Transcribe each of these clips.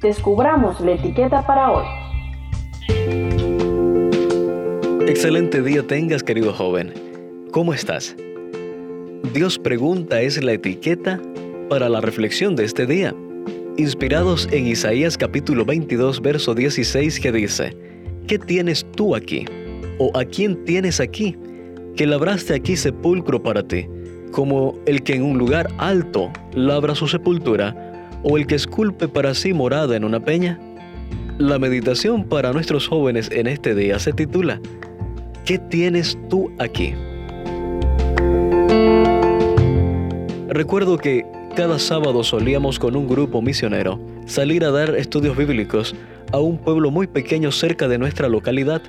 descubramos la etiqueta para hoy. Excelente día tengas, querido joven. ¿Cómo estás? Dios pregunta es la etiqueta para la reflexión de este día, inspirados en Isaías capítulo 22, verso 16 que dice, ¿qué tienes tú aquí? ¿O a quién tienes aquí? Que labraste aquí sepulcro para ti, como el que en un lugar alto labra su sepultura, o el que esculpe para sí morada en una peña. La meditación para nuestros jóvenes en este día se titula ¿Qué tienes tú aquí? Recuerdo que cada sábado solíamos con un grupo misionero salir a dar estudios bíblicos a un pueblo muy pequeño cerca de nuestra localidad.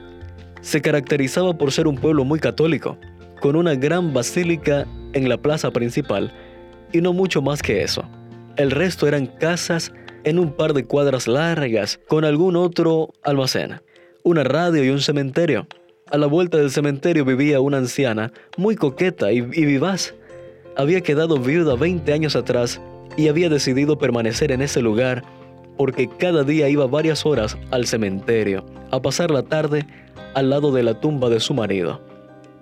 Se caracterizaba por ser un pueblo muy católico, con una gran basílica en la plaza principal y no mucho más que eso. El resto eran casas en un par de cuadras largas con algún otro almacén, una radio y un cementerio. A la vuelta del cementerio vivía una anciana muy coqueta y, vivaz. Había quedado viuda 20 años atrás y había decidido permanecer en ese lugar porque cada día iba varias horas al cementerio a pasar la tarde al lado de la tumba de su marido.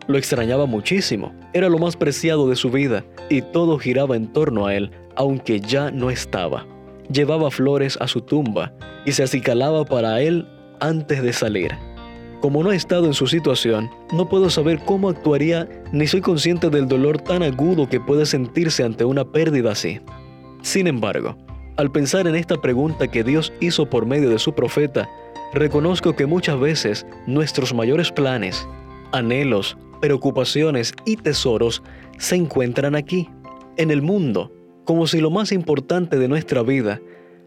Lo extrañaba muchísimo, era lo más preciado de su vida y todo giraba en torno a él, aunque ya no estaba. Llevaba flores a su tumba y se acicalaba para él antes de salir. Como no he estado en su situación, no puedo saber cómo actuaría ni soy consciente del dolor tan agudo que puede sentirse ante una pérdida así. Sin embargo, al pensar en esta pregunta que Dios hizo por medio de su profeta, reconozco que muchas veces nuestros mayores planes, anhelos, preocupaciones y tesoros se encuentran aquí, en el mundo, como si lo más importante de nuestra vida,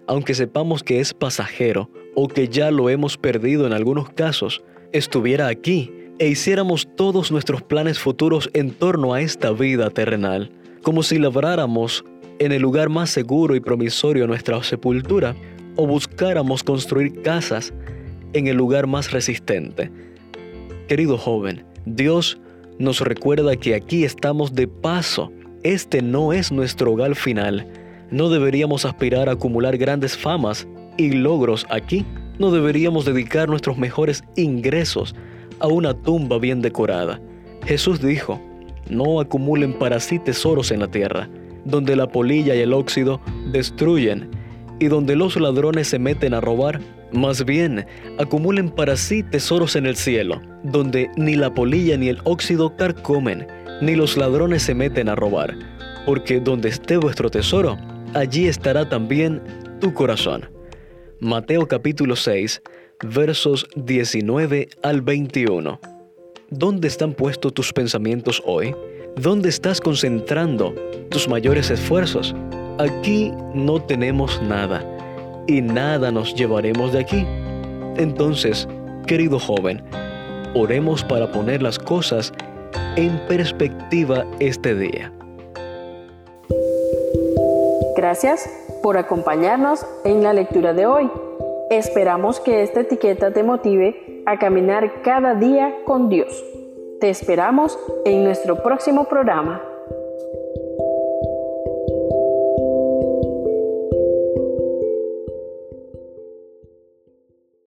aunque sepamos que es pasajero o que ya lo hemos perdido en algunos casos, estuviera aquí e hiciéramos todos nuestros planes futuros en torno a esta vida terrenal, como si labráramos en el lugar más seguro y promisorio nuestra sepultura, o buscáramos construir casas en el lugar más resistente. Querido joven, Dios nos recuerda que aquí estamos de paso. Este no es nuestro hogar final. No deberíamos aspirar a acumular grandes famas y logros aquí no deberíamos dedicar nuestros mejores ingresos a una tumba bien decorada. Jesús dijo, no acumulen para sí tesoros en la tierra, donde la polilla y el óxido destruyen y donde los ladrones se meten a robar. Más bien, acumulen para sí tesoros en el cielo, donde ni la polilla ni el óxido carcomen, ni los ladrones se meten a robar, porque donde esté vuestro tesoro, allí estará también tu corazón. Mateo capítulo 6, versos 19 al 21. ¿Dónde están puestos tus pensamientos hoy? ¿Dónde estás concentrando tus mayores esfuerzos? Aquí no tenemos nada y nada nos llevaremos de aquí. Entonces, querido joven, oremos para poner las cosas en perspectiva este día. Gracias por acompañarnos en la lectura de hoy. Esperamos que esta etiqueta te motive a caminar cada día con Dios. Te esperamos en nuestro próximo programa.